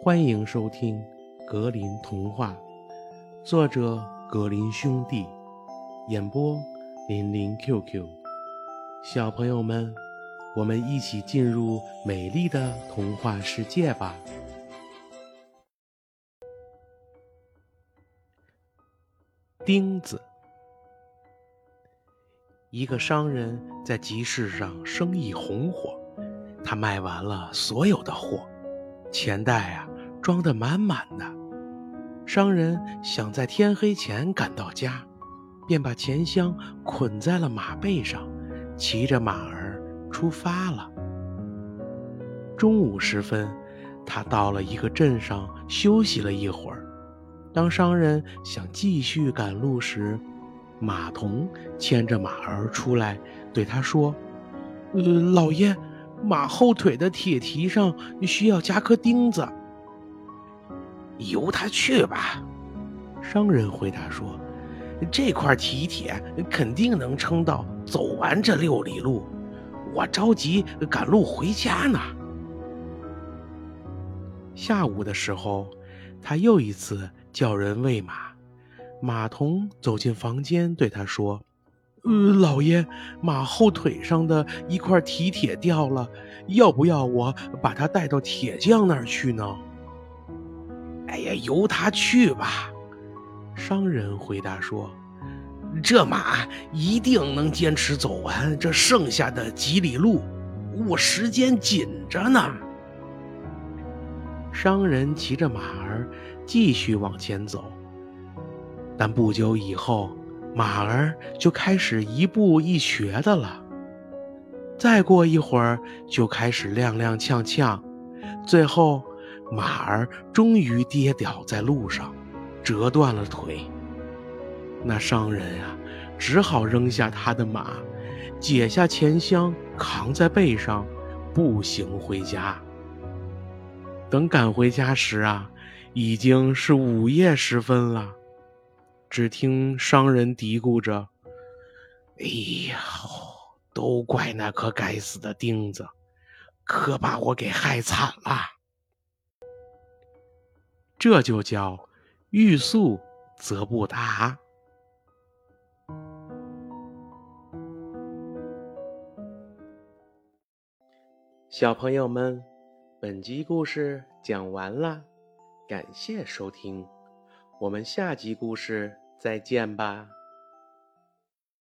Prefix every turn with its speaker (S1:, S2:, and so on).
S1: 欢迎收听《格林童话》，作者格林兄弟，演播林林 QQ。小朋友们，我们一起进入美丽的童话世界吧！钉子。一个商人在集市上生意红火，他卖完了所有的货。钱袋啊，装得满满的。商人想在天黑前赶到家，便把钱箱捆在了马背上，骑着马儿出发了。中午时分，他到了一个镇上休息了一会儿。当商人想继续赶路时，马童牵着马儿出来，对他说：“呃，老爷。”马后腿的铁蹄上需要加颗钉子，
S2: 由他去吧。商人回答说：“这块蹄铁肯定能撑到走完这六里路。我着急赶路回家呢。”
S1: 下午的时候，他又一次叫人喂马。马童走进房间，对他说。呃，老爷，马后腿上的一块蹄铁掉了，要不要我把它带到铁匠那儿去呢？
S2: 哎呀，由他去吧。商人回答说：“这马一定能坚持走完这剩下的几里路，我时间紧着呢。”
S1: 商人骑着马儿继续往前走，但不久以后。马儿就开始一步一瘸的了，再过一会儿就开始踉踉跄跄，最后马儿终于跌倒在路上，折断了腿。那商人啊，只好扔下他的马，解下钱箱扛在背上，步行回家。等赶回家时啊，已经是午夜时分了。只听商人嘀咕着：“
S2: 哎呀，都怪那颗该死的钉子，可把我给害惨了。”
S1: 这就叫欲速则不达。小朋友们，本集故事讲完了，感谢收听。我们下集故事再见吧。